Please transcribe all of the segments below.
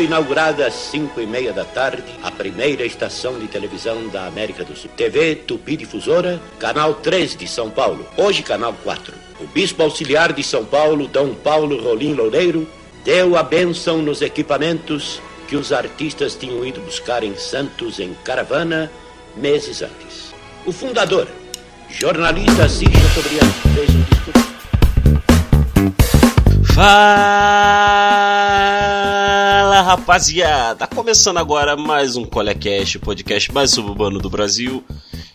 foi inaugurada às 5 e meia da tarde a primeira estação de televisão da América do Sul. TV Tupi Difusora, canal 3 de São Paulo, hoje canal 4. O bispo auxiliar de São Paulo, Dom Paulo Rolim Loureiro, deu a bênção nos equipamentos que os artistas tinham ido buscar em Santos em caravana meses antes. O fundador, jornalista Assis Chateaubriand, fez um discurso. Fala rapaziada! Começando agora mais um Colecast, podcast mais suburbano do Brasil.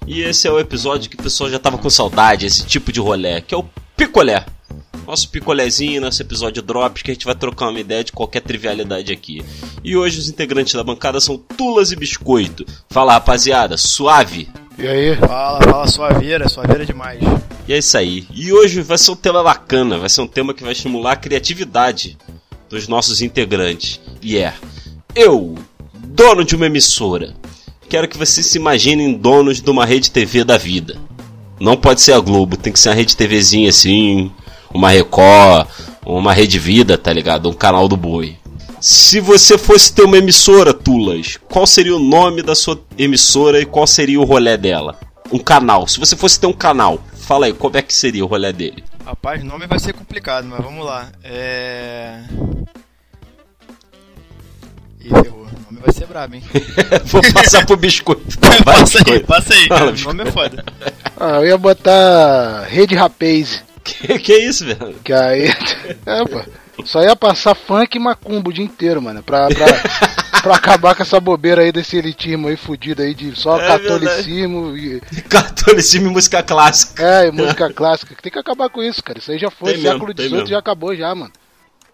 E esse é o episódio que o pessoal já tava com saudade, esse tipo de rolé, que é o picolé. Nosso picolézinho, nosso episódio Drops, que a gente vai trocar uma ideia de qualquer trivialidade aqui. E hoje os integrantes da bancada são Tulas e Biscoito. Fala rapaziada, suave! E aí? Fala, fala suaveira, suaveira demais. E é isso aí. E hoje vai ser um tema bacana, vai ser um tema que vai estimular a criatividade dos nossos integrantes. E é: eu, dono de uma emissora, quero que vocês se imaginem donos de uma rede TV da vida. Não pode ser a Globo, tem que ser uma rede TVzinha assim, uma Record, uma Rede Vida, tá ligado? Um canal do boi. Se você fosse ter uma emissora, Tulas, qual seria o nome da sua emissora e qual seria o rolê dela? Um canal. Se você fosse ter um canal, fala aí, como é que seria o rolê dele? Rapaz, nome vai ser complicado, mas vamos lá. É. Ih, ferrou. O nome vai ser brabo, hein? Vou passar pro biscoito. Vai, passa aí, biscoito. passa aí. Fala, o nome é foda. Ah, eu ia botar Rede Rapaz. Que, que é isso, velho? Que aí. É, pô. Só ia passar funk e macumbo o dia inteiro, mano. Pra, pra, pra acabar com essa bobeira aí desse elitismo aí fudido aí de só É catolicismo e. Catolicismo e música clássica. É, e música clássica. Tem que acabar com isso, cara. Isso aí já foi. Tem século XVIII já acabou já, mano.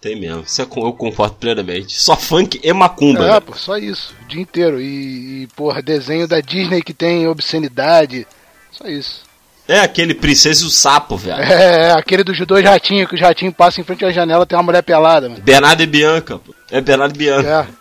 Tem mesmo, isso é com- eu concordo plenamente. Só funk e macumba. É, né? pô, só isso. O dia inteiro. E, e, porra, desenho da Disney que tem obscenidade. Só isso. É aquele Princesa e o Sapo, velho. É, é, aquele dos dois ratinhos, que os ratinhos passam em frente à janela tem uma mulher pelada, mano. Bernardo e Bianca, pô. É Bernardo e Bianca. É.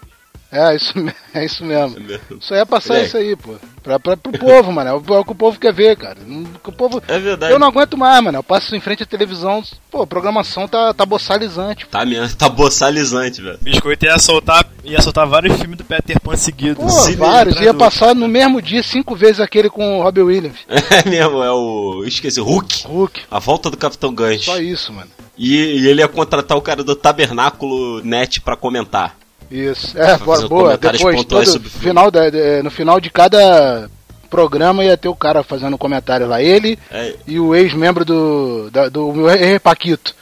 É, isso, é isso mesmo. É mesmo. Só ia passar Moleque. isso aí, pô. Pra, pra, pro povo, mano. É o, é que o povo quer ver, cara. O povo... É verdade. Eu não aguento mais, mano. Eu passo em frente à televisão. Pô, a programação tá, tá boçalizante. Tá mesmo, tá boçalizante, velho. Biscoito ia soltar, ia soltar vários filmes do Peter Pan seguidos. Pô, Sim, vários. Ia passar no mesmo dia cinco vezes aquele com o Robbie Williams. É mesmo, é o. Esqueci, Hulk. Hulk. A volta do Capitão Gancho. Só isso, mano. E, e ele ia contratar o cara do Tabernáculo Net pra comentar. Isso. É, boa, Depois, todo, sobre final da, de- no final de cada programa ia ter o cara fazendo um comentário lá. Ele É, e o ex-membro do, da- do meu ex-Paquito.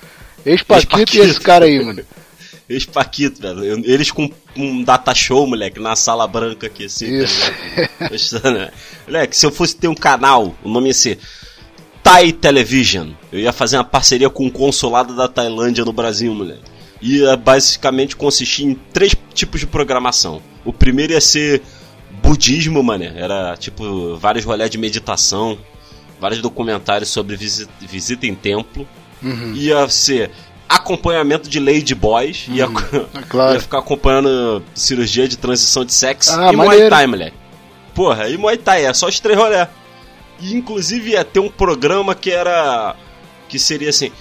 Ex-Paquito e esse cara aí, mano. Ex-Paquito, velho. Eles com um data show, moleque, na sala branca aqui, assim. tá Isso. né? Moleque, se eu fosse ter um canal, o nome ia ser Thai Television. Eu ia fazer uma parceria com o consulado da Tailândia no Brasil, moleque. Ia basicamente consistir em três tipos de programação. O primeiro ia ser budismo, mané. Era tipo vários rolés de meditação, vários documentários sobre visita, visita em templo. Uhum. Ia ser acompanhamento de lady boys. Ia, é claro. ia ficar acompanhando cirurgia de transição de sexo Ah, e Muay maneiro. Thai, moleque. Porra, e Muay Thai, é só os três rolé. E inclusive ia ter um programa que era. que seria assim.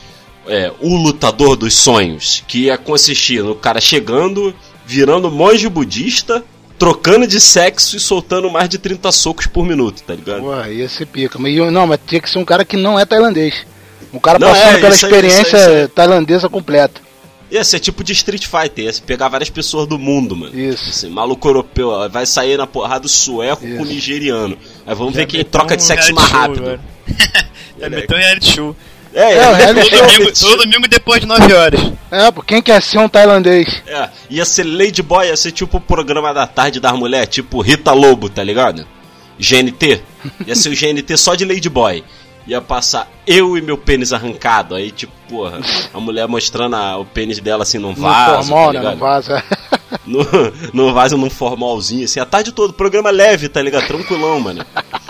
É, o lutador dos sonhos. Que ia consistir no cara chegando, virando monge budista, trocando de sexo e soltando mais de 30 socos por minuto, tá ligado? Porra, ia ser pica. Mas, não, mas tinha que ser um cara que não é tailandês. Um cara Não, passando é, pela experiência aí, isso aí. tailandesa completa. Ia ser tipo de Street Fighter, ia se pegar várias pessoas do mundo, mano. Isso. Assim, maluco europeu, ó, vai sair na porrada sueco com o Isso. nigeriano. Aí vamos ver quem troca de sexo mais show rápido. Já Moleque. meteu um reality show. É, É, o reality Todo domingo, todo domingo depois de 9 horas. É, pô, quem quer ser um tailandês? É, ia ser Lady Boy, ia ser tipo o programa da tarde das mulheres, tipo Rita Lobo, tá ligado? GNT. Ia ser o GNT só de Lady Boy. Ia passar eu e meu pênis arrancado. Aí, tipo, porra, a mulher mostrando a- o pênis dela assim num No vaso. formal, tá né? No vaso. é. no, no vaso num formalzinho, assim, a tarde toda, programa leve, tá ligado? Tranquilão, mano.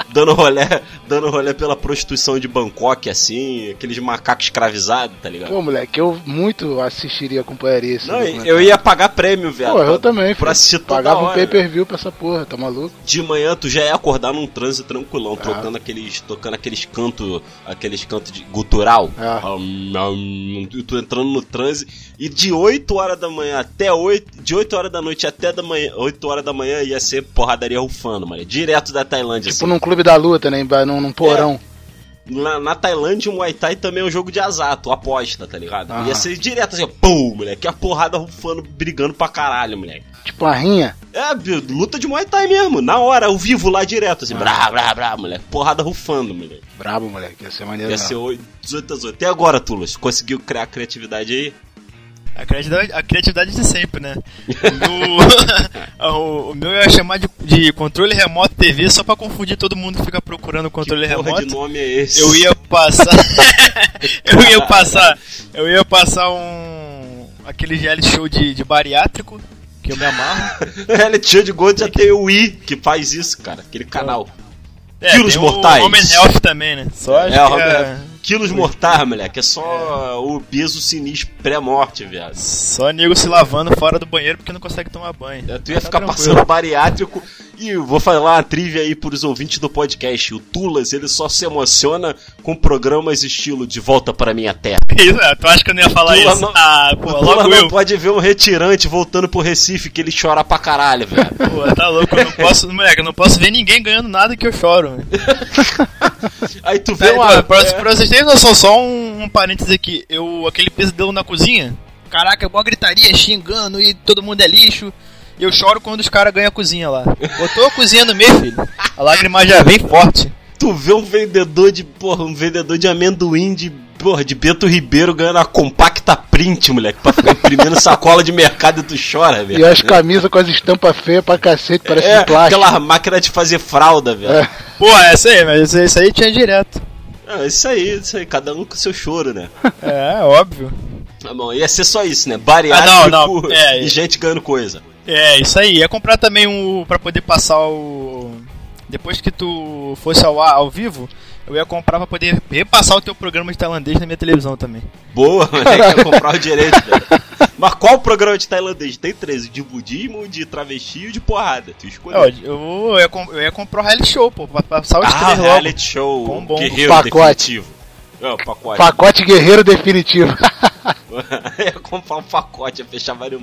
Dando rolé, dando rolé pela prostituição de Bangkok, assim, aqueles macacos escravizados, tá ligado? Pô, moleque, eu muito assistiria, acompanharia isso. Não, eu ia pagar prêmio, velho. Pô, eu também, Pra filho. assistir toda Pagava um pay-per-view pra essa porra, tá maluco? De manhã tu já ia acordar num transe tranquilão, Ah. tocando aqueles, tocando aqueles cantos, aqueles cantos de gutural. Ah. Hum, hum, e tu entrando no transe e de 8 horas da manhã até 8, de 8 horas da noite até da manhã, 8 horas da manhã ia ser porradaria rufando, mano. Direto da Tailândia. Tipo assim. num clube da luta, né? Num, num porão. É. Na, na, Tailândia, o Muay Thai também é um jogo de azato, aposta, tá ligado? Aham. Ia ser direto assim, pum, moleque. A porrada rufando, brigando pra caralho, moleque. Tipo uma rinha? É, luta de Muay Thai mesmo, na hora, ao vivo lá direto, assim, ah. brá, brá, brá, moleque. Porrada rufando, moleque. Brabo, moleque, ia ser maneiro. Ia ser 18 a 18. Até agora, Tulas, conseguiu criar criatividade aí? A criatividade, a criatividade de sempre, né? O, o, o meu ia chamar de, de, controle remoto TV só pra confundir todo mundo que fica procurando o controle que porra remoto. Que nome é esse? Eu ia passar. eu ia passar. Eu ia passar um. aquele reality show de, de bariátrico, que eu me amarro. reality show de Gold já tem o Wii que faz isso, cara, aquele canal. É, Quilos mortais. O Homem Health também, né? Só é, que é quilos mortais, moleque. É só o peso sinistro pré-morte, viado. Só nego se lavando fora do banheiro porque não consegue tomar banho. É, tu ia tá ficar tranquilo. passando bariátrico. E vou falar uma trivia aí pros ouvintes do podcast. O Tulas, ele só se emociona com programas estilo De Volta para Minha Terra. Isso, é, tu acha que eu não ia falar Tula isso? Não, ah, pô, logo não eu. pode ver um retirante voltando pro Recife que ele chora pra caralho, velho. Pô, tá louco, eu não posso, moleque, eu não posso ver ninguém ganhando nada que eu choro. aí tu vê uma... Pra, pra, pra vocês terem noção, só um, um parênteses aqui. Eu, aquele pesadelo na cozinha, caraca, boa gritaria, xingando e todo mundo é lixo. E eu choro quando os caras ganham a cozinha lá. Botou a cozinha no meio, filho. A lágrima já vem forte. Tu vê um vendedor de, porra, um vendedor de amendoim de, porra, de Bento Ribeiro ganhando a compacta print, moleque, pra ficar imprimindo sacola de mercado e tu chora, velho. E as camisas com as estampas feias pra cacete, parece é, plástico. aquela máquina de fazer fralda, velho. É. Pô, essa aí, mas isso aí tinha direto. É, isso aí, isso aí, cada um com seu choro, né? É, óbvio. Tá bom, ia ser só isso, né? Bariátrico ah, não, não. É, e gente ganhando coisa. É, isso aí. Ia comprar também um. pra poder passar o. Depois que tu fosse ao, ao vivo, eu ia comprar pra poder repassar o teu programa de tailandês na minha televisão também. Boa, mano. Ia comprar o direito, velho. Mas qual programa de tailandês? Tem 13, de budismo, de travesti e de porrada. Tu escolheu. Eu, eu, eu, ia, eu ia comprar o reality show, pô, pra passar o ah, reality show. Com bom. Guerreiro pacote. definitivo. Não, pacote. Pacote guerreiro definitivo. ia comprar um pacote, fechar vários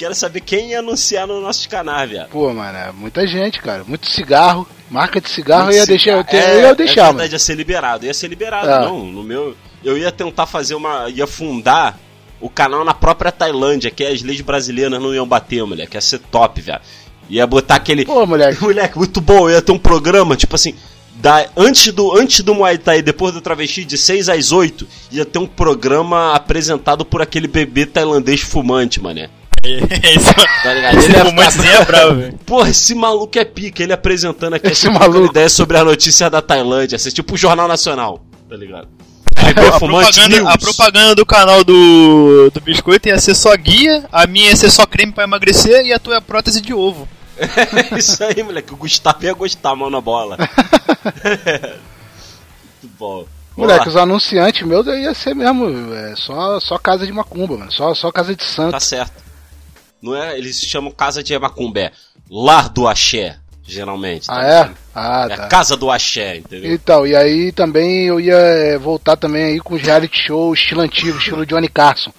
quero saber quem ia anunciar no nosso canal, viado. Pô, mano, é muita gente, cara. Muito cigarro. Marca de cigarro Muito ia deixar. Eu, é, eu ia deixar, é verdade, mano. ia ser liberado. Ia ser liberado, é. não. No meu. Eu ia tentar fazer uma. ia fundar o canal na própria Tailândia, que as leis brasileiras não iam bater, moleque. Ia ser top, velho. Ia botar aquele. Pô, moleque. Moleque, muito bom. Ia ter um programa, tipo assim. Da, antes, do, antes do Muay Thai, depois do travesti, de 6 às 8, ia ter um programa apresentado por aquele bebê tailandês fumante, mané. Isso. Tá ligado? Ele é muito é bravo, velho. Porra, esse maluco é pica. Ele apresentando aqui esse maluco. ideia sobre a notícia da Tailândia. Assim, tipo o Jornal Nacional, tá ligado? A propaganda, a propaganda, do canal do, do Biscoito ia ser só guia, a minha ia ser só creme pra emagrecer e a tua é prótese de ovo. É isso aí, moleque. O Gustavo ia gostar, mão na bola. Muito bom. Moleque, os anunciantes meus ia ser mesmo é, só, só casa de macumba, mano. Só, só casa de santo. Tá certo. Não é? Eles chamam casa de macumba, lar do axé, geralmente. Tá? Ah, é? Ah, é tá. casa do axé, entendeu? Então, e aí também eu ia é, voltar também aí com reality show estilo antigo, estilo Johnny Carson.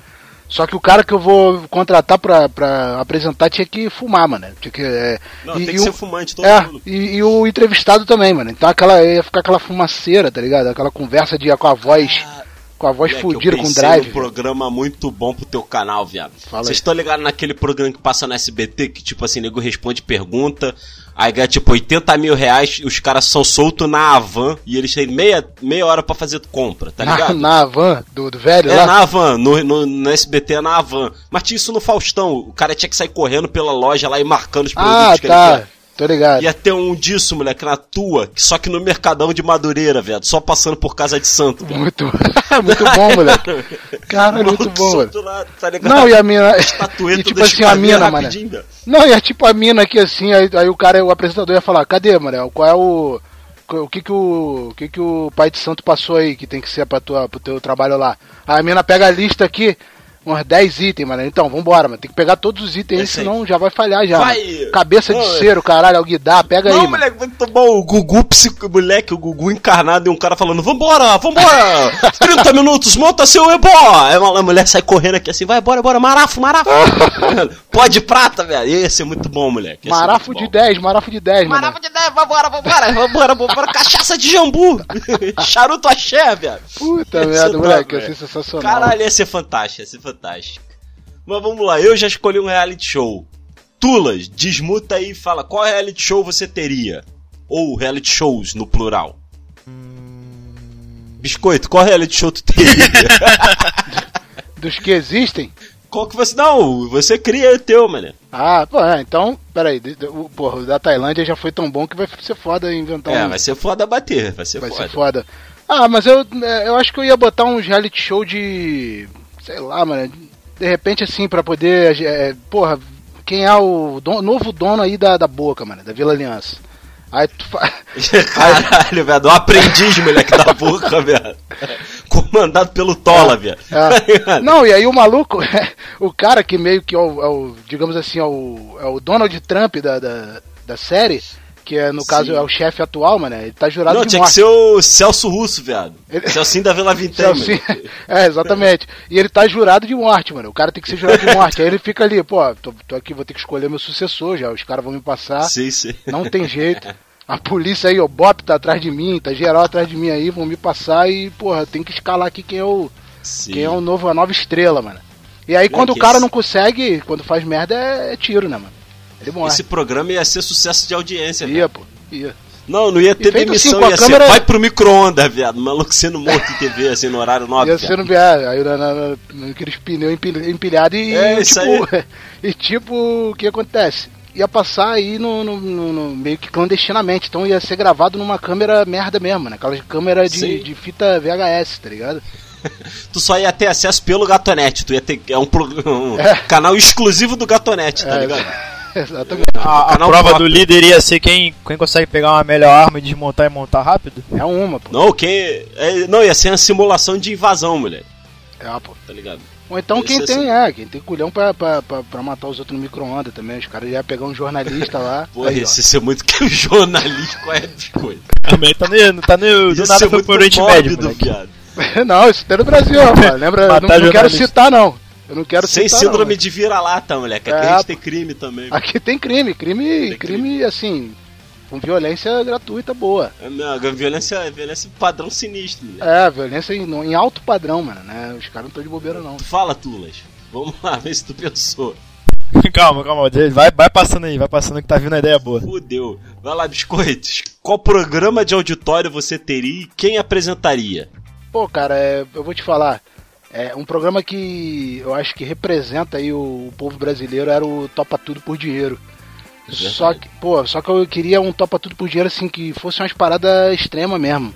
Só que o cara que eu vou contratar pra, pra apresentar tinha que fumar, mano. Tinha que, é, Não, e, tem que o, ser fumante todo é, mundo. E, e, o entrevistado também, mano. Então aquela, ia ficar aquela fumaceira, tá ligado? Aquela conversa de, com a voz. Ah com a voz fodida com drive. um programa muito bom pro teu canal, viado. Vocês estão ligados naquele programa que passa no SBT que, tipo assim, nego responde pergunta, aí ganha tipo 80 mil reais, os caras são soltos na Avan e eles têm meia, meia hora para fazer compra, tá ligado? Na, na Avan, do, do velho é, lá? na Avan, no, no, no, SBT é na Avan. Mas tinha isso no Faustão, o cara tinha que sair correndo pela loja lá e marcando os produtos ah, que tá. ele quer. Tô ligado. Ia ter um disso, moleque, na tua, só que no Mercadão de Madureira, velho. Só passando por casa de santo, velho. Muito, muito bom, moleque. Cara, muito bom, velho. Tá Não, e a mina. e, tipo assim, a mina, mano. Não, e é tipo a mina aqui assim, aí, aí o cara, o apresentador ia falar, cadê, mano? Qual é o. O que que o, o que que o pai de santo passou aí que tem que ser para tua pro teu trabalho lá? Aí a mina pega a lista aqui, uns 10 itens, mano. Então, vambora, mano. Tem que pegar todos os itens aí, senão já vai falhar já. Vai. Cabeça de cero, caralho, alguém dá, pega não, aí. Não, moleque, vai tomar o Gugu, psico, moleque, o Gugu encarnado e um cara falando: Vambora, vambora! 30 minutos, monta seu ebó! Aí a mulher sai correndo aqui assim: Vai, bora, bora, marafo, marafo! Pode prata, velho. Ia ser muito bom, moleque. Marafo de 10, marafo de 10, mano. Marafo de 10, vambora, vambora, vambora, vambora, cachaça de jambu! Charuto axé, velho. Puta merda, moleque, ia ser sensacional. Caralho, ia ser fantástico, ia ser fantástico. Mas vamos lá, eu já escolhi um reality show. Tulas, desmuta aí e fala qual reality show você teria. Ou reality shows no plural. Biscoito, qual reality show tu teria? Dos que existem? Qual que você. Não, você cria o teu, mano. Ah, pô, é, então, peraí. Porra, o da Tailândia já foi tão bom que vai ser foda inventar é, um. É, vai ser foda bater, vai ser vai foda. Vai ser foda. Ah, mas eu, é, eu acho que eu ia botar um reality show de. Sei lá, mano. De repente, assim, pra poder. É, porra, quem é o don, novo dono aí da, da Boca, mano, da Vila Aliança? Aí tu faz. Caralho, velho, um aprendiz, moleque da Boca, velho. Comandado pelo Tola, é, velho. É. Não, e aí o maluco, o cara que meio que é o, é o digamos assim, é o, é o Donald Trump da, da, da série que é, no Sim. caso é o chefe atual, mano, ele tá jurado Não, de tinha morte. que ser o Celso Russo, viado. Ele... Celcinho da Vila Vintém. É, exatamente. E ele tá jurado de morte, mano. O cara tem que ser jurado de morte. Aí ele fica ali, pô, tô, tô aqui, vou ter que escolher meu sucessor já. Os caras vão me passar. Sim, sim. Não tem jeito. A polícia aí, o Bop tá atrás de mim, tá geral atrás de mim aí, vão me passar e, porra, tem que escalar aqui quem é o. Sim. Quem é o novo, a nova estrela, mano. E aí, quando o cara não consegue, quando faz merda, é, é tiro, né, mano? Esse programa ia ser sucesso de audiência, Ia, pô. Ia. Não, não ia ter demissão, assim, ia câmera... ser vai pro micro-ondas, viado. Maluco sendo morto em TV, assim, no horário nobre. Ia sendo, viado, aí na, na, naqueles pneus empilhados e, é, tipo, e tipo, o que acontece? Ia passar aí no, no, no, no, meio que clandestinamente, então ia ser gravado numa câmera merda mesmo, né? Aquela câmera de, de fita VHS, tá ligado? tu só ia ter acesso pelo Gatonete, tu ia ter é um, um é. canal exclusivo do Gatonete, tá é, ligado? Exatamente. A, a prova do líder ia ser quem, quem consegue pegar uma melhor arma e desmontar e montar rápido? É uma, pô. Não, quem. É, não, ia ser uma simulação de invasão, mulher. É, pô. Tá ligado? Ou então quem tem, assim. é, quem tem culhão pra, pra, pra, pra matar os outros no micro-ondas também. Os caras iam pegar um jornalista lá. Pô, aí, esse ser muito que o jornalista qual é de coisa. Também tá no. Tá no do nada foi pro Oriente Médio. não, isso tem no Brasil, rapaz. Lembra? não, não quero citar, não. Eu não quero Sem síndrome não, de vira-lata, moleque. Aqui é, a gente tem crime também. Aqui tem crime, crime, tem crime, crime, assim, com violência gratuita boa. É, não, violência, violência padrão sinistro. Moleque. É, violência em, em, alto padrão, mano, né? Os caras não estão de bobeira, não. Fala, Tulas. Vamos lá, ver se tu pensou. calma, calma, vai, vai passando aí, vai passando que tá vindo a ideia boa. Fudeu. Vai lá, biscoitos. Qual programa de auditório você teria e quem apresentaria? Pô, cara, é, eu vou te falar. É um programa que eu acho que representa aí o, o povo brasileiro era o Topa Tudo por Dinheiro. É só que, pô, só que eu queria um Topa Tudo por Dinheiro assim que fosse umas paradas extremas mesmo.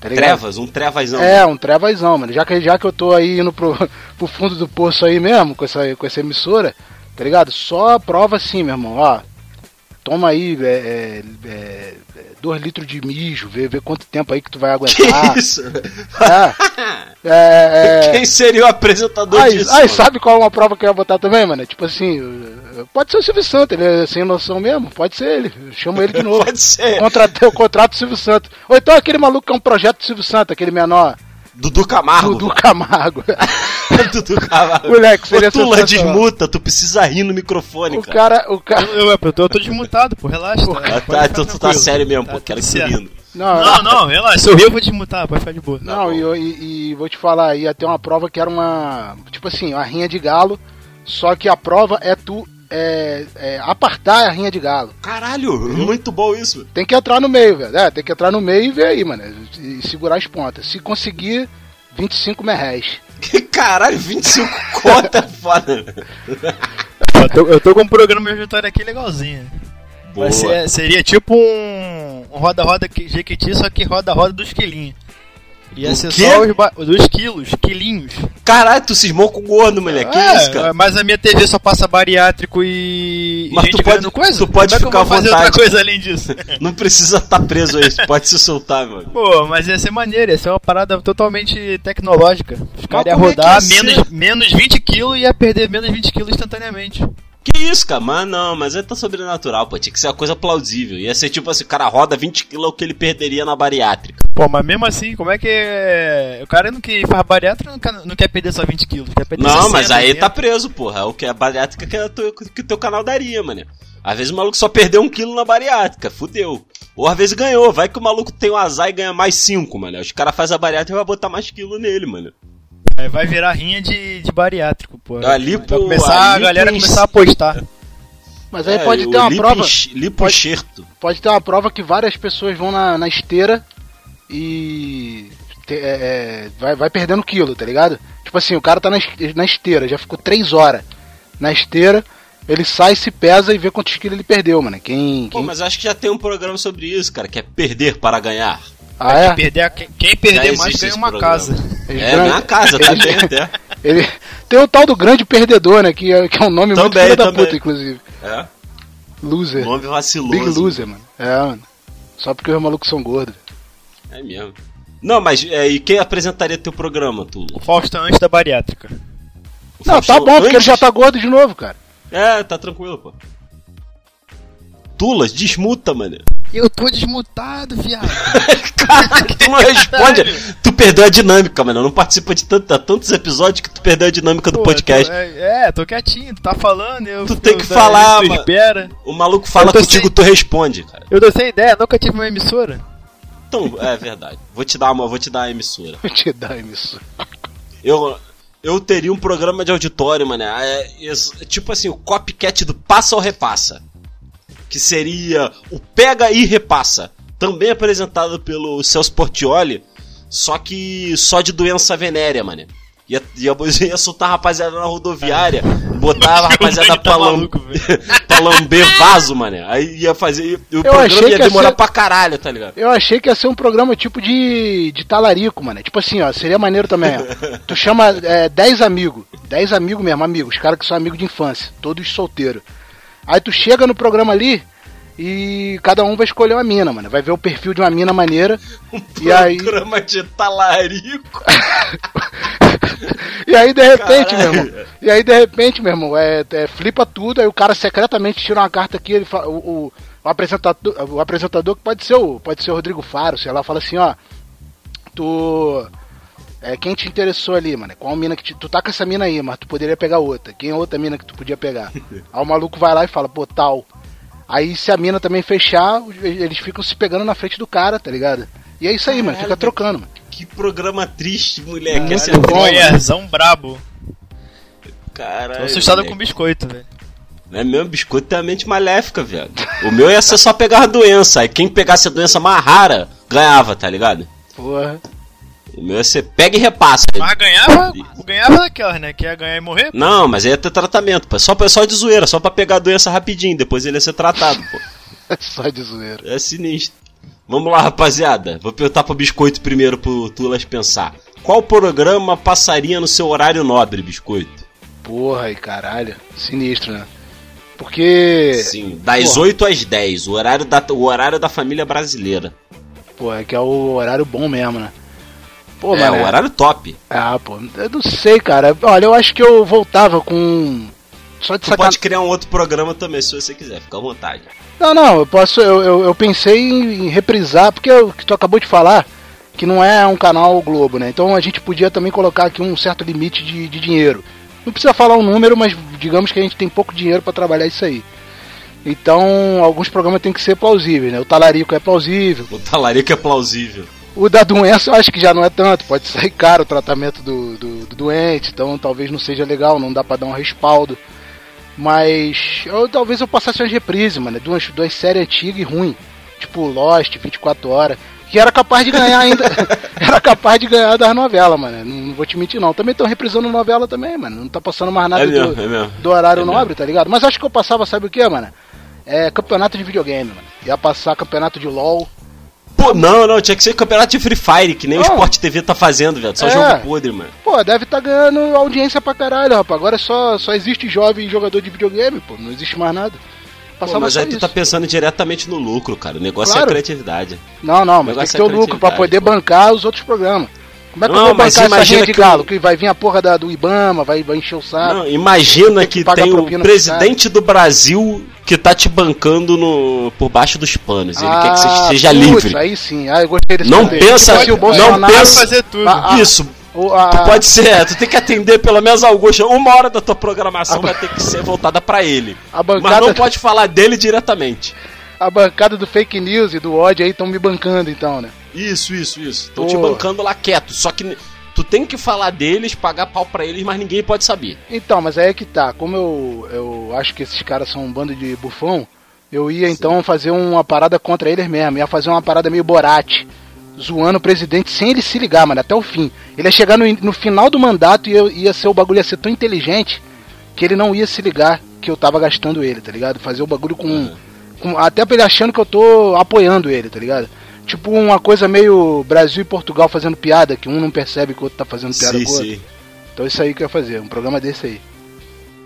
Tá trevas, um trevazão. É, um trevazão, mano. Já que, já que eu tô aí indo pro, pro fundo do poço aí mesmo, com essa, com essa emissora, tá ligado? Só prova assim, meu irmão, ó. Toma aí, é, é, é dois litros de mijo, ver, ver quanto tempo aí que tu vai aguentar. Que isso? É, é, é, Quem seria o apresentador aí, disso? Aí, sabe qual é uma prova que eu ia botar também, mano? Tipo assim, pode ser o Silvio Santos, ele é sem noção mesmo, pode ser ele. Chama ele de novo. pode ser. Contratei o contrato do Silvio Santos. Ou então aquele maluco que é um projeto do Silvio Santos, aquele menor. Dudu Camargo. Dudu Camargo. Dudu Camargo. Moleque, seria Ô, Tula, desmuta, tu precisa rir no microfone, o cara. O cara... Eu, eu, eu, tô, eu tô desmutado, pô, relaxa. Pô, tá, tá, então tu tá sério mesmo, pô, tá, quero que rindo. Não, não, não, relaxa. Se eu rir, eu vou desmutar, pode ficar de boa. Não, tá e, e, e, vou te falar, ia ter uma prova que era uma. Tipo assim, uma rinha de galo, só que a prova é tu é, é, apartar a rinha de galo. Caralho, uhum. muito bom isso. Tem que entrar no meio, velho. É, tem que entrar no meio e ver aí, mano. E segurar as pontas. Se conseguir, 25 merréis. Caralho, 25 conta é foda. eu, tô, eu tô com um programa vitória aqui legalzinho. Ser, seria tipo um roda-roda Jequiti, só que roda-roda dos quilinhos. Ia ser só os, os quilos, quilinhos. Caralho, tu cismou com o gordo, moleque. Que é, isso, cara? Mas a minha TV só passa bariátrico e. Mas gente tu pode, coisa? Tu pode Como ficar é que eu vou fazer outra coisa além disso? Não precisa estar tá preso aí, pode se soltar, mano. Pô, mas ia ser maneiro, ia ser uma parada totalmente tecnológica. Os caras iam rodar é menos, menos 20 kg e ia perder menos 20 kg instantaneamente. Que isso, cara? Mas não, mas é tão sobrenatural, pô. Tinha que ser uma coisa plausível. Ia ser tipo assim, o cara roda 20 kg o que ele perderia na bariátrica. Pô, mas mesmo assim, como é que é... O cara não que faz bariátrica não quer, não quer perder só 20 kg, quer perder Não, 60, mas aí 80. tá preso, porra. O que a bariátrica que, é tu, que o teu canal daria, mano. Às vezes o maluco só perdeu um quilo na bariátrica, fudeu. Ou às vezes ganhou, vai que o maluco tem um azar e ganha mais 5, mano. Os caras fazem a bariátrica e vai botar mais quilo nele, mano. Aí vai virar rinha de, de bariátrico, pô. Ali, pô, vai começar, a galera começar a apostar. Mas aí é, pode ter uma lipo, prova. Lipo pode, pode ter uma prova que várias pessoas vão na, na esteira e. Te, é, é, vai, vai perdendo quilo, tá ligado? Tipo assim, o cara tá na, na esteira, já ficou 3 horas na esteira, ele sai, se pesa e vê quantos quilos ele perdeu, mano. Quem, Pô, mas acho que já tem um programa sobre isso, cara, que é perder para ganhar. Ah, é? Quem perder, quem, quem perder mais ganha uma programa. casa. É, na casa, também até. Ele, tem o tal do grande perdedor, né? Que é, que é um nome também, muito filho da puta, inclusive. É. Loser. Nome vaciloso. Big loser, mano. É, mano. Só porque os malucos são gordos. É mesmo. Não, mas é, e quem apresentaria teu programa, tu? O Faustão antes da bariátrica. O não, Faustão tá bom, antes? porque ele já tá gordo de novo, cara. É, tá tranquilo, pô. Tulas, desmuta, mano. Eu tô desmutado, viado. Caraca, tu não responde. tu perdeu a dinâmica, mano. Não participa de tanto, tantos episódios que tu perdeu a dinâmica Pô, do podcast. Tô, é, é, tô quietinho, tu tá falando. Eu, tu tem que falar, mano. Espera. O maluco fala contigo, sem... tu responde, cara. Eu tô sem ideia, nunca tive uma emissora. Então, é verdade. Vou te dar uma, vou te dar a emissora. Vou te dar a emissora. Eu, eu teria um programa de auditório, mano. É, é, tipo assim, o copycat do passa ou repassa que seria o Pega e Repassa, também apresentado pelo Celso Portioli, só que só de doença venérea, mano. Ia, ia, ia soltar a rapaziada na rodoviária, botar a rapaziada pra, tá lam... pra lamber vaso, mano. Aí ia fazer. O eu programa ia demorar ser... pra caralho, tá ligado? Eu achei que ia ser um programa tipo de, de talarico, mano. Tipo assim, ó, seria maneiro também, ó. Tu chama 10 é, amigos, 10 amigos mesmo, amigos, caras que são amigos de infância, todos solteiros. Aí tu chega no programa ali e cada um vai escolher uma mina, mano. Vai ver o perfil de uma mina maneira. Um e aí... programa de talarico. e aí, de repente, Caralho. meu irmão. E aí, de repente, meu irmão, é, é, flipa tudo. Aí o cara secretamente tira uma carta aqui. Ele fala, o, o, o, apresentador, o apresentador, que pode ser o, pode ser o Rodrigo Faro, sei lá, fala assim: ó. Tu é, quem te interessou ali, mano? Qual mina que te... Tu tá com essa mina aí, mas tu poderia pegar outra. Quem é outra mina que tu podia pegar? aí o maluco vai lá e fala, pô, tal. Aí se a mina também fechar, eles ficam se pegando na frente do cara, tá ligado? E é isso aí, Caralho, mano. Fica trocando, mano. Que programa triste, moleque. Esse é bom, brabo. Caralho. Tô assustado com biscoito, velho. Não é mesmo? Biscoito tem a mente maléfica, velho. O meu ia ser só pegar a doença. Aí quem pegasse a doença mais rara, ganhava, tá ligado? Porra. O meu é você pega e repassa. Mas ganhava, ganhava daquela, né? Que ia ganhar e morrer? Não, mas ia ter tratamento, pô. Só, só de zoeira, só pra pegar a doença rapidinho, depois ele ia ser tratado, pô. só de zoeira. É sinistro. Vamos lá, rapaziada. Vou perguntar pro Biscoito primeiro pro Tulas pensar. Qual programa passaria no seu horário nobre, Biscoito? Porra, e caralho. Sinistro, né? Porque. Sim, das Porra. 8 às 10, o horário, da, o horário da família brasileira. Pô, é que é o horário bom mesmo, né? Pô, é, mano, o horário top. Ah, pô, eu não sei, cara. Olha, eu acho que eu voltava com. Só de sacan... pode criar um outro programa também, se você quiser, fica à vontade. Não, não, eu posso. Eu, eu, eu pensei em reprisar, porque o que tu acabou de falar, que não é um canal Globo, né? Então a gente podia também colocar aqui um certo limite de, de dinheiro. Não precisa falar um número, mas digamos que a gente tem pouco dinheiro para trabalhar isso aí. Então, alguns programas tem que ser plausíveis, né? O talarico é plausível. O talarico é plausível. O da doença eu acho que já não é tanto, pode sair caro o tratamento do, do, do doente, então talvez não seja legal, não dá pra dar um respaldo. Mas eu, talvez eu passasse umas reprises, mano, de umas, duas séries antigas e ruim, tipo Lost, 24 horas, que era capaz de ganhar ainda, era capaz de ganhar das novelas, mano, não, não, vou te mentir não. Também estão reprisando novela também, mano, não tá passando mais nada é mesmo, do, é do, horário é nobre, mesmo. tá ligado? Mas acho que eu passava, sabe o que, mano? É campeonato de videogame, mano. Ia passar campeonato de LoL, Pô, não, não, tinha que ser campeonato de Free Fire, que nem não. o Sport TV tá fazendo, velho. Só é. jogo podre, mano. Pô, deve tá ganhando audiência pra caralho, rapaz. Agora só, só existe jovem jogador de videogame, pô. Não existe mais nada. Pô, mas aí tu tá pensando diretamente no lucro, cara. O negócio claro. é a criatividade. Não, não, mas tem que ter o lucro pra poder pô. bancar os outros programas. Como é que não, eu vou bancar essa gente de galo? Que vai vir a porra da, do Ibama, vai, vai encher o saco. Não, imagina que, que tem o presidente do Brasil que tá te bancando no, por baixo dos panos. Ele ah, quer que você ah, seja putz, livre. Aí sim, ah, eu gostei desse Não pensa, não pensa fazer tudo. Ah, Isso. Ah, tu pode ser, tu tem que atender pelo menos Augusto. Uma hora da tua programação vai ter que ser voltada para ele. Mas não pode falar dele diretamente. A bancada do fake news e do ódio aí estão me bancando então, né? Isso, isso, isso. Estão te bancando lá quieto. Só que tu tem que falar deles, pagar pau pra eles, mas ninguém pode saber. Então, mas aí é que tá. Como eu, eu acho que esses caras são um bando de bufão, eu ia Sim. então fazer uma parada contra eles mesmo. Ia fazer uma parada meio Borat. Zoando o presidente sem ele se ligar, mano, até o fim. Ele ia chegar no, no final do mandato e eu, ia ser o bagulho ia ser tão inteligente que ele não ia se ligar que eu tava gastando ele, tá ligado? Fazer o bagulho com. Uhum. com até pra ele achando que eu tô apoiando ele, tá ligado? Tipo uma coisa meio Brasil e Portugal fazendo piada, que um não percebe que o outro tá fazendo piada sim, com o outro. Sim. Então isso aí que eu ia fazer, um programa desse aí.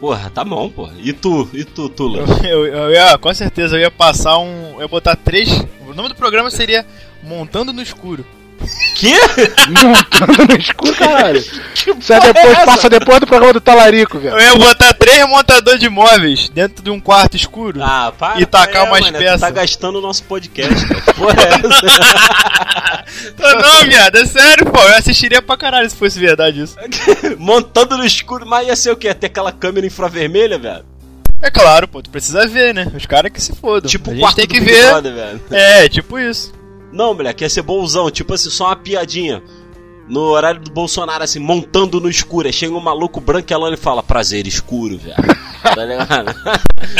Porra, tá bom, porra. E tu, e tu, Tula? Eu, eu, eu, ia, com certeza, eu ia passar um. Eu ia botar três. O nome do programa seria Montando no Escuro. Que? Montando no escuro, caralho. Que Você é depois, é passa depois do programa do Talarico, velho. Eu ia botar três montadores de móveis dentro de um quarto escuro. Ah, para. E tacar é, umas mano, peças. tá gastando o nosso podcast, cara. Porra, é essa? Tô não, viado. É sério, pô. Eu assistiria pra caralho se fosse verdade isso. Montando no escuro, mas ia ser o quê? Ter aquela câmera infravermelha, velho? É claro, pô, tu precisa ver, né? Os caras que se fodam. Tipo, a gente tem que ver. velho. É, tipo isso. Não, moleque, ia ser bonzão, tipo assim, só uma piadinha. No horário do Bolsonaro, assim, montando no escuro. Aí chega um maluco branco e e fala, prazer escuro, velho. tá ligado?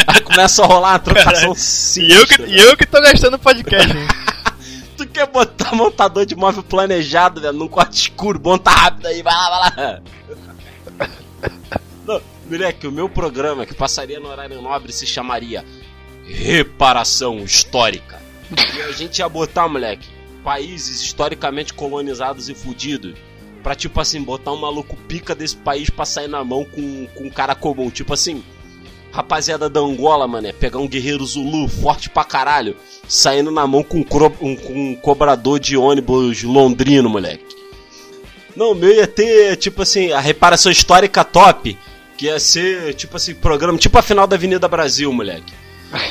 Aí começa a rolar uma trocação E eu, que, e eu que tô gastando podcast, tu quer botar montador de móvel planejado, velho, num quarto escuro, monta rápido aí, vai lá, vai lá. Não, moleque, o meu programa que passaria no horário nobre se chamaria Reparação Histórica. E a gente ia botar, moleque, países historicamente colonizados e fudidos. Pra, tipo assim, botar um maluco pica desse país pra sair na mão com, com um cara comum. Tipo assim, rapaziada da Angola, mané, pegar um guerreiro Zulu forte pra caralho, saindo na mão com um, um, com um cobrador de ônibus londrino, moleque. Não, meu ia ter, tipo assim, a reparação histórica top, que ia ser, tipo assim, programa, tipo a final da Avenida Brasil, moleque.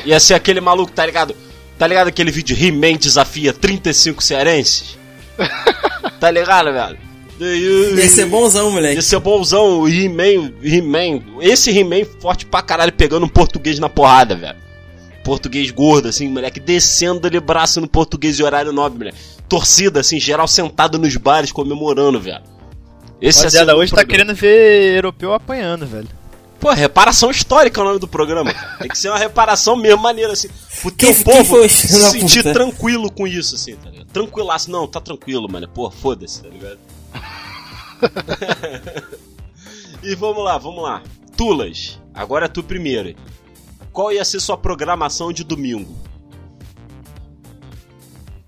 Ia ser aquele maluco, tá ligado? Tá ligado aquele vídeo He-Man desafia 35 cearenses? tá ligado, velho? Ia ser bonzão, moleque. Ia ser bonzão, o He-Man, He-Man. Esse He-Man forte pra caralho, pegando um português na porrada, velho. Português gordo, assim, moleque, descendo ali braço no português de horário nobre, moleque. Torcida, assim, geral sentado nos bares comemorando, velho. Esse Rapaziada, hoje tá querendo ver europeu apanhando, velho. Pô, reparação histórica é o nome do programa. Tem que ser uma reparação mesmo maneira, assim. O teu quem, povo quem se sentir puta? tranquilo com isso, assim, tá ligado? Tranquilaço. Não, tá tranquilo, mano. Pô, foda-se, tá ligado? e vamos lá, vamos lá. Tulas, agora é tu primeiro. Qual ia ser sua programação de domingo?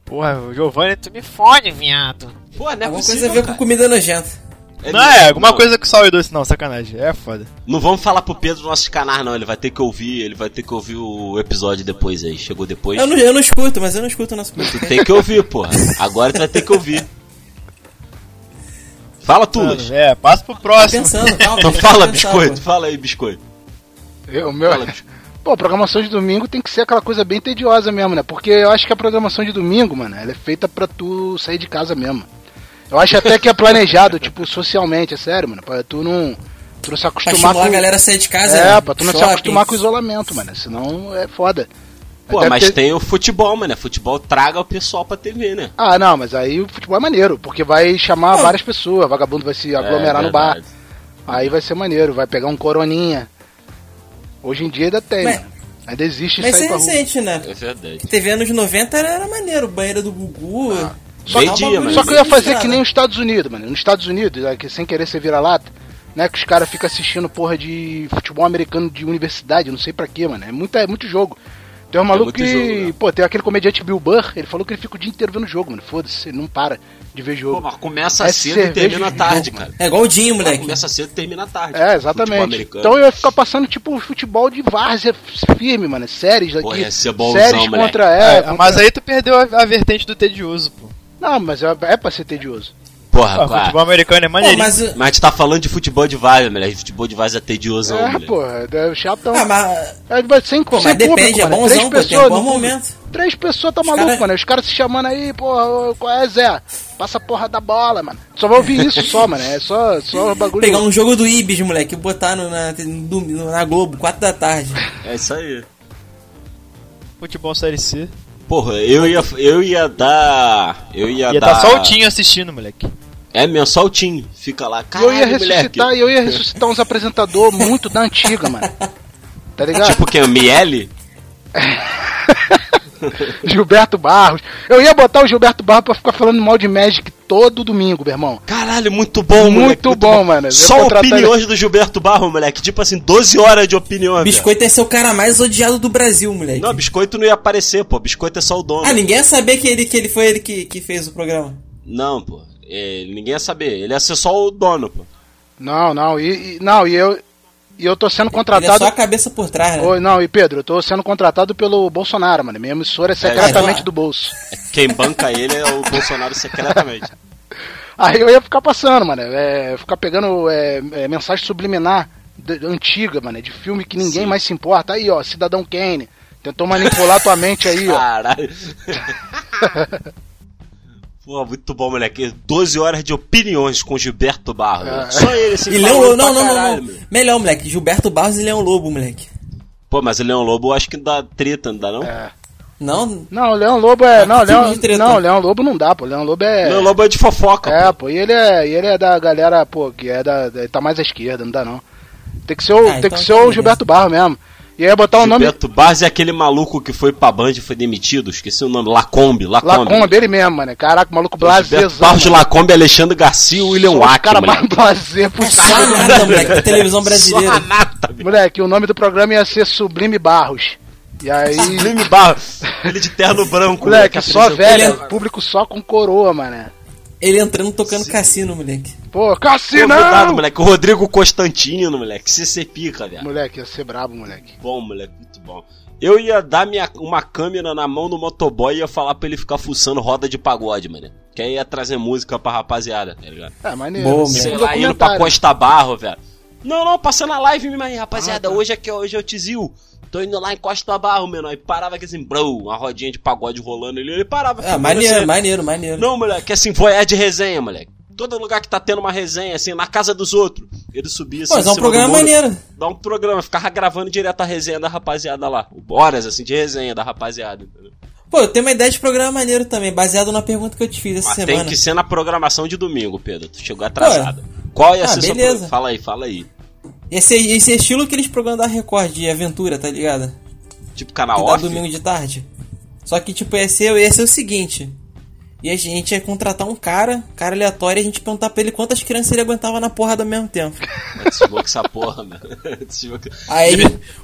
Porra, o Giovanni, tu me fode, viado. Pô, não é Alguma possível, coisa a ver cara. com comida nojenta. É não, é, alguma não. coisa com sal e doce, não, sacanagem. É foda. Não vamos falar pro Pedro do nosso canal, não. Ele vai ter que ouvir, ele vai ter que ouvir o episódio depois aí. Chegou depois. Eu não, eu não escuto, mas eu não escuto o nosso. Tu tem que ouvir, porra. Agora tu vai ter que ouvir. Fala tu, Luiz. É, passa pro próximo. Tá pensando, calma, então fala, pensar, biscoito. Pô. Fala aí, biscoito. Eu, meu... Fala, biscoito. Pô, a programação de domingo tem que ser aquela coisa bem tediosa mesmo, né? Porque eu acho que a programação de domingo, mano, ela é feita pra tu sair de casa mesmo. Eu acho até que é planejado, tipo, socialmente, é sério, mano. Pra tu não. Tu não se acostumar com. a galera sair de casa, É, né? pra tu não shopping. se acostumar com o isolamento, mano. Senão é foda. Pô, até mas ter... tem o futebol, mano. Futebol traga o pessoal pra TV, né? Ah, não, mas aí o futebol é maneiro, porque vai chamar várias pessoas, vagabundo vai se aglomerar é, no bar. Aí vai ser maneiro, vai pegar um coroninha. Hoje em dia ainda tem, mas... mano. Ainda existe Mas isso é recente, né? É verdade. TV anos 90 era, era maneiro, banheiro do Gugu. Ah. Só, que, dia, só que eu ia fazer que nem os Estados Unidos, mano. Nos Estados Unidos, é, que sem querer ser vira-lata, né? Que os caras ficam assistindo porra de futebol americano de universidade, não sei pra quê, mano. É muito, é muito jogo. Tem um maluco que. Jogo, né? pô, tem aquele comediante Bill Burr, ele falou que ele fica o dia inteiro vendo jogo, mano. Foda-se, ele não para de ver jogo. Pô, mas começa é cedo e termina tarde, cara. É igual o Dinho, moleque. Começa cedo e termina tarde. É, exatamente. Então eu ia ficar passando, tipo, futebol de várzea firme, mano. Séries aqui. Pô, ia ser bonzão, séries moleque. contra. É, é, contra... Mas aí tu perdeu a, a vertente do tedioso, pô. Não, mas é, é pra ser tedioso. Porra, ah, futebol americano é maneiro. Mas, mas a gente tá falando de futebol de vaza, moleque. Futebol de vaza é tedioso, É, moleque. porra, é chatão. Ah, mas... É, sem, pô, mas depende, é bonzão, três pô, pessoas, tem um bom momento. Três pessoas tá maluco, cara... mano. Os caras se chamando aí, porra, qual é, Zé? Passa a porra da bola, mano. Só vou ouvir isso só, mano. É só, só bagulho. Pegar um jogo do Ibis, moleque, e botar no, na, no, na Globo, quatro da tarde. É isso aí. Futebol Série C. Porra, eu ia, eu ia dar. Eu ia, ia dar. Ia tá só o Tinho assistindo, moleque. É mesmo, só o Tim. Fica lá, caralho, Eu ia ressuscitar, eu ia ressuscitar uns apresentadores muito da antiga, mano. Tá ligado? Tipo quem? O Miele? Gilberto Barros. Eu ia botar o Gilberto Barros pra ficar falando mal de Magic todo domingo, meu irmão. Caralho, muito bom, muito moleque. Muito bom, mano. Só opiniões ele... do Gilberto Barros, moleque. Tipo assim, 12 horas de opiniões. Biscoito é ser o cara mais odiado do Brasil, moleque. Não, Biscoito não ia aparecer, pô. Biscoito é só o dono. Ah, ninguém ia saber que ele, que ele foi ele que, que fez o programa. Não, pô. É, ninguém ia saber. Ele ia ser só o dono, pô. Não, não, e, e não, e eu. E eu tô sendo contratado. Ele é só a cabeça por trás, né? Oi, não, e Pedro, eu tô sendo contratado pelo Bolsonaro, mano. Minha emissora é, é secretamente é, do bolso. Quem banca ele é o Bolsonaro secretamente. Aí eu ia ficar passando, mano. É, ficar pegando é, é, mensagem subliminar de, antiga, mano. De filme que ninguém Sim. mais se importa. Aí, ó, Cidadão Kane. Tentou manipular tua mente aí, ó. Caralho. Pô, muito bom, moleque. 12 horas de opiniões com Gilberto Barros. É. Só ele, assim, e Leão, não, não, não, não. Melhor, moleque. Gilberto Barros e Leão Lobo, moleque. Pô, mas o Leão Lobo eu acho que dá treta, não dá não? É. Não? Não, o Leão Lobo é. Não, Leão, não, o Leão Lobo não dá, pô. O Leão Lobo é. Leão Lobo é de fofoca. É, pô. pô, e ele é, ele é da galera, pô, que é da. Ele tá mais à esquerda, não dá não. Tem que ser o, ah, tem então que ser o Gilberto Barros mesmo. E aí botar o nome. Beto Barros é aquele maluco que foi pra Band e foi demitido, esqueci o nome. Lacombe, Lacombe. Lacombe, ele mesmo, mano. Caraca, maluco blasezão. Barros de Lacombe, Alexandre Garcia e William Wack, cara mais blazer possível. Só nada, moleque, da televisão brasileira. Só nada, moleque, o nome do programa ia ser Sublime Barros. E aí. Sublime Barros. Ele de terno branco, moleque. moleque só velho, público só com coroa, mano. Ele entrando tocando Sim. cassino, moleque. Pô, cassino! Cuidado, moleque. O Rodrigo Constantino, moleque. Se você pica, velho. Moleque, ia ser brabo, moleque. Bom, moleque, muito bom. Eu ia dar minha, uma câmera na mão do motoboy e ia falar pra ele ficar fuçando roda de pagode, mano. Que aí ia trazer música pra rapaziada, tá ligado? É, maneiro. Boa, Sei lá, indo pra Costa Barro, velho. Não, não, passando a live, aí, rapaziada. Ah, tá. Hoje é que hoje é o Tizil. Tô indo lá em Costa Barro, menor. E parava aqui assim, bro, uma rodinha de pagode rolando ali. Ele parava. É, maneiro, assim. maneiro, maneiro. Não, moleque, assim, foi é de resenha, moleque. Todo lugar que tá tendo uma resenha, assim, na casa dos outros. Ele subia assim. Pô, dá um programa maneiro. Dá um programa, ficava gravando direto a resenha da rapaziada lá. Horas, assim, de resenha da rapaziada, entendeu? Pô, eu tenho uma ideia de programa maneiro também, baseado na pergunta que eu te fiz essa Mas semana. Tem que ser na programação de domingo, Pedro. Tu chegou atrasado. Pô, Qual ia ah, ser beleza. Sua... Fala aí, fala aí. Esse, esse estilo aqueles programas da Record de aventura, tá ligado? Tipo canal off? domingo de tarde. Só que, tipo, esse, esse é o seguinte. E a gente ia contratar um cara, cara aleatório, e a gente perguntar pra ele quantas crianças ele aguentava na porrada ao mesmo tempo. Desculpa essa porra, mano. Aí...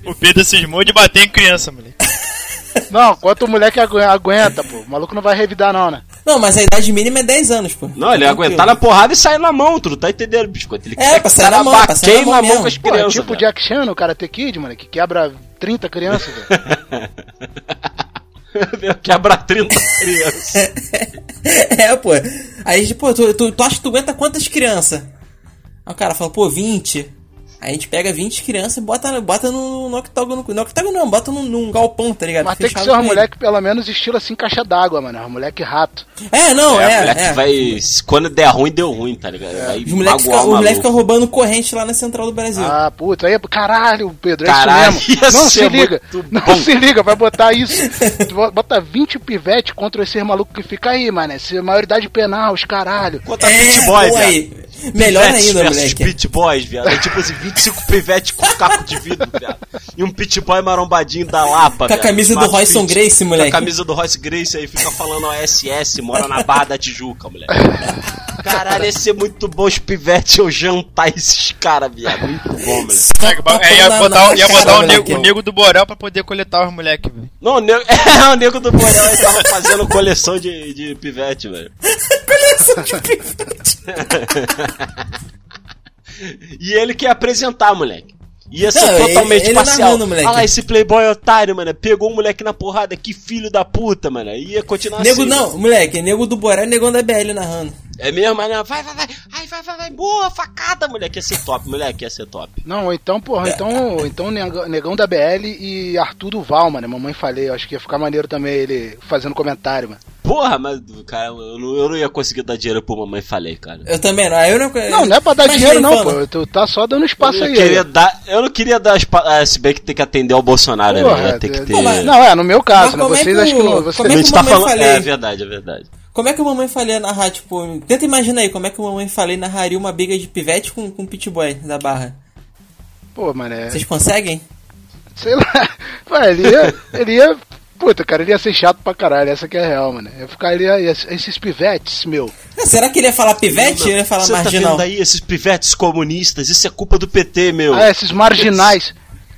O Pedro cismou de bater em criança, moleque. Não, quanto o moleque aguenta, pô. O maluco não vai revidar, não, né? Não, mas a idade mínima é 10 anos, pô. Não, ele ia aguentar na porrada e sair na mão, tu não tá entendendo, biscoito. Ele é, pra sair na mão, pra sair na mão, mão com as crianças. Pô, é tipo o Jack Chan, o Karate Kid, mano, que quebra 30 crianças, velho. Quebra 30 crianças. é, pô. Aí, pô, tu, tu, tu acha que tu aguenta quantas crianças? Aí o cara fala, pô, 20. A gente pega 20 crianças e bota, bota no, no octógono. No octógono não, bota num, num galpão, tá ligado? Mas tem que ser uma mulher que pelo menos estilo assim caixa d'água, mano. Uma mulher que rato. É, não, é. é, é. vai. Quando der ruim, deu ruim, tá ligado? É. Os moleques ficam moleque fica roubando corrente lá na central do Brasil. Ah, puta, aí caralho, Pedro, é caralho, isso mesmo. Não se liga. Não bom. se liga, vai botar isso. bota 20 pivete contra esse maluco que fica aí, mano. Essa maioridade penal, os caralho. Contra é, Beat Boy, aí. Melhor ainda, versus moleque. Pit Boys, viado. É tipo assim, 25 pivete com capo de vidro, viado. E um Pit Boy marombadinho da Lapa, Com a camisa do Royson Grace, moleque. Com a camisa do Royce Grace aí, fica falando OSS, mora na Barra da Tijuca, moleque. Caralho, ia ser muito bom os pivetes eu jantar esses caras, viado. Muito bom, moleque. É, ia botar, ia botar o, nego, o nego do Borel pra poder coletar os moleques, velho. Não, o nego, é, o nego do Borel ele tava fazendo coleção de, de pivete, velho. coleção de pivete. e ele quer apresentar, moleque. Ia ser não, totalmente ele, ele parcial. Narrando, moleque. Ah lá, esse playboy otário, mano. Pegou um moleque na porrada. Que filho da puta, mano. Ia continuar nego, assim. Não, mano. moleque. Nego do Boré, negão da BL narrando. É mesmo, mas não. Vai, vai, vai. Ai, vai, vai, vai. Boa, facada, moleque. Ia ser top, moleque. Ia ser top. Não, então, porra. Então, então negão da BL e Arthur Duval, mano. Mamãe falei. Acho que ia ficar maneiro também ele fazendo comentário, mano. Porra, mas, cara, eu não, eu não ia conseguir dar dinheiro pro mamãe falei, cara. Eu também não. Eu não, não, não é pra dar dinheiro, não, pô. Tu tá só dando espaço eu aí. Queria dar, eu não queria dar espaço. Ah, se bem que tem que atender ao Bolsonaro, Porra, né? Tem que ter... Não, é, no meu caso, né? Vocês é acham que não. Vocês... Como é que tá falando... Falei? É verdade, é verdade. Como é que o Mamãe Falei narrar, tipo... Tenta imaginar aí, como é que o Mamãe Falei narraria uma briga de pivete com, com pitboy da Barra? Pô, mané... Vocês conseguem? Sei lá. Ué, ele ia, ele ia Puta, cara, ele ia ser chato pra caralho, essa que é a real, mano. Eu ficaria. Esses pivetes, meu. Será que ele ia falar pivete ou ele ia falar Você marginal? Tá vendo aí esses pivetes comunistas? Isso é culpa do PT, meu. Ah, esses marginais.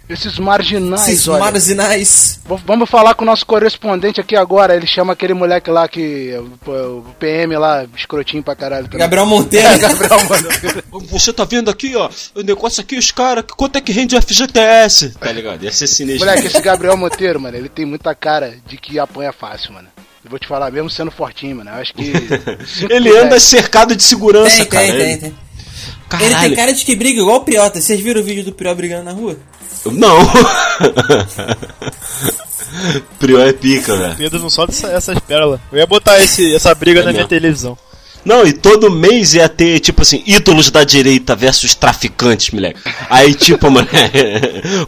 Esses marginais, Esses olha. marginais. Vamos falar com o nosso correspondente aqui agora. Ele chama aquele moleque lá que. O PM lá, escrotinho pra caralho. Também. Gabriel Monteiro. É, Gabriel Monteiro. Você tá vendo aqui, ó. O negócio aqui, os caras. Quanto é que rende o FGTS? Tá ligado? Ia ser sinistro. Moleque, esse Gabriel Monteiro, mano, ele tem muita cara de que apanha fácil, mano. Eu vou te falar, mesmo sendo fortinho, mano. Eu acho que. ele anda cercado de segurança, tem, cara. Tem, tem, tem. Caralho. Ele tem cara de que briga igual o Priota. Vocês viram o vídeo do Priota brigando na rua? Não. Prior é pica, velho. Pedro não solta essa, essas pérolas. Eu ia botar esse, essa briga é na mesmo. minha televisão. Não, e todo mês ia ter, tipo assim, ídolos da direita versus traficantes, moleque. Aí, tipo, mano,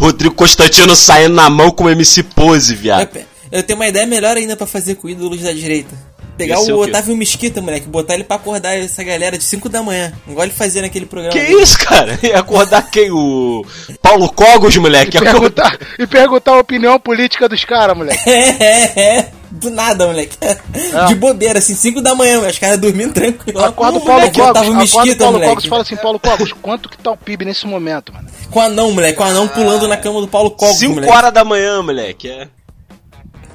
Rodrigo Constantino saindo na mão com o MC Pose, viado. Eu tenho uma ideia melhor ainda para fazer com ídolos da direita. Pegar o, o Otávio Mesquita, moleque, botar ele pra acordar essa galera de 5 da manhã. Igual ele fazia naquele programa. Que dele. isso, cara? E acordar quem? O Paulo Cogos, moleque? E perguntar, e perguntar a opinião política dos caras, moleque. É, é, é. Do nada, moleque. É. De bobeira, assim, 5 da manhã, os caras dormindo tranquilo. Acorda o Paulo moleque, Cogos, acorda Mesquita, o Paulo moleque. Cogos fala assim, Paulo Cogos, quanto que tá o PIB nesse momento, mano? Com anão, moleque, com anão pulando na cama do Paulo Cogos, 5 horas da manhã, moleque, é.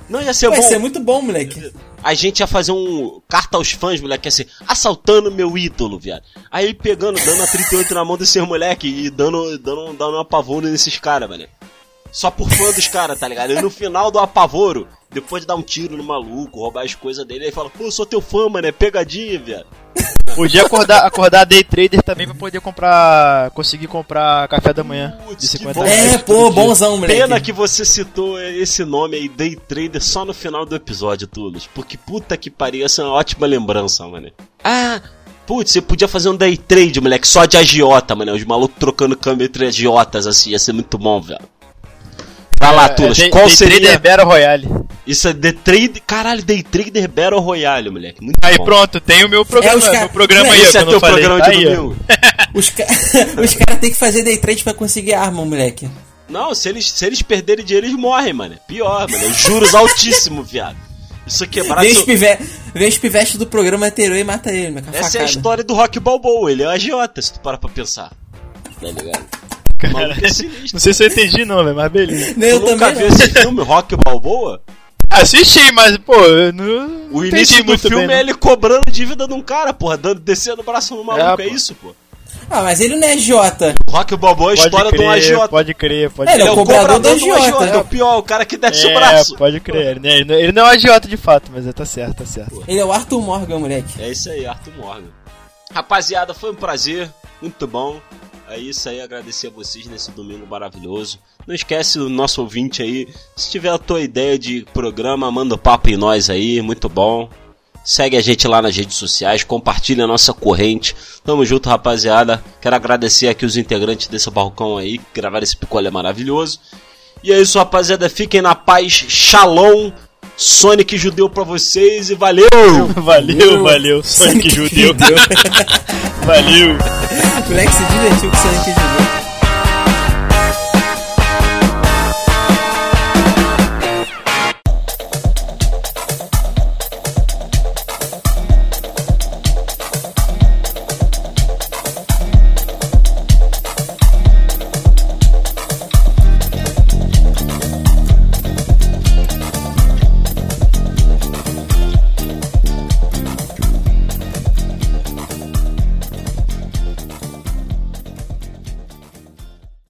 Não ia ser Vai bom. Ia ser muito bom, moleque a gente ia fazer um carta aos fãs, moleque, assim, assaltando meu ídolo, viado. Aí pegando, dando a 38 na mão desses moleque e dando, dando, dando um apavoro nesses caras, velho. Só por fã dos caras, tá ligado? E no final do apavoro, depois de dar um tiro no maluco, roubar as coisas dele, aí fala, pô, eu sou teu fã, mano, é pegadinha, viado. Podia acordar, acordar day trader também pra poder comprar. conseguir comprar café da manhã de 50 bom, É, pô, bonzão, moleque. Pena que você citou esse nome aí, day trader, só no final do episódio, Tulos. Porque puta que pariu, essa é uma ótima lembrança, mano. Ah, Putz, você podia fazer um day trade, moleque, só de agiota, mano. Os malucos trocando câmbio entre agiotas, assim, ia ser muito bom, velho. Vai lá, é, Tulas, é, qual day seria... Trader Battle Royale. Isso é The Trade. Caralho, Day Trader Battle Royale, moleque. Muito aí bom. pronto, tem o meu programa. É, os meu programa aí, Esse é teu falei, programa tá de domingo. os ca... os caras têm que fazer Day Trade pra conseguir arma, moleque. Não, se eles, se eles perderem dinheiro, eles morrem, mano. Pior, mano. Juros altíssimos, viado. Isso aqui é barato. Vem pive... Vem os pivetes do programa anterior e mata ele, meu Essa é a história do Rock Balboa. Ele é um agiota, se tu parar pra pensar. Tá ligado? Cara, não sei se eu entendi não, velho, mas beleza. Nem eu tu nunca viu esse filme, Rock Balboa? Assisti, mas, pô, eu não. O início do filme bem, é ele cobrando dívida de um cara, porra, dando, descendo o braço no maluco, é, é isso, pô. Ah, mas ele não é agiota. Rock Balboa é a história crer, de um agiota. Pode crer, pode crer. Ele é o cobrador, do agiota. É o pior, o cara que desce é, o braço. pode crer. Ele não, ele não é um agiota de fato, mas tá certo, tá certo. Ele é o Arthur Morgan, moleque. É isso aí, Arthur Morgan. Rapaziada, foi um prazer, muito bom. É isso aí, agradecer a vocês nesse domingo maravilhoso. Não esquece o nosso ouvinte aí. Se tiver a tua ideia de programa, manda papo em nós aí, muito bom. Segue a gente lá nas redes sociais, compartilha a nossa corrente. Tamo junto, rapaziada. Quero agradecer aqui os integrantes desse balcão aí que gravaram esse picolé maravilhoso. E é isso, rapaziada. Fiquem na paz. Shalom. Sonic judeu pra vocês e valeu! Valeu, valeu. Sonic, Sonic judeu. valeu. O moleque se divertiu com Sonic judeu.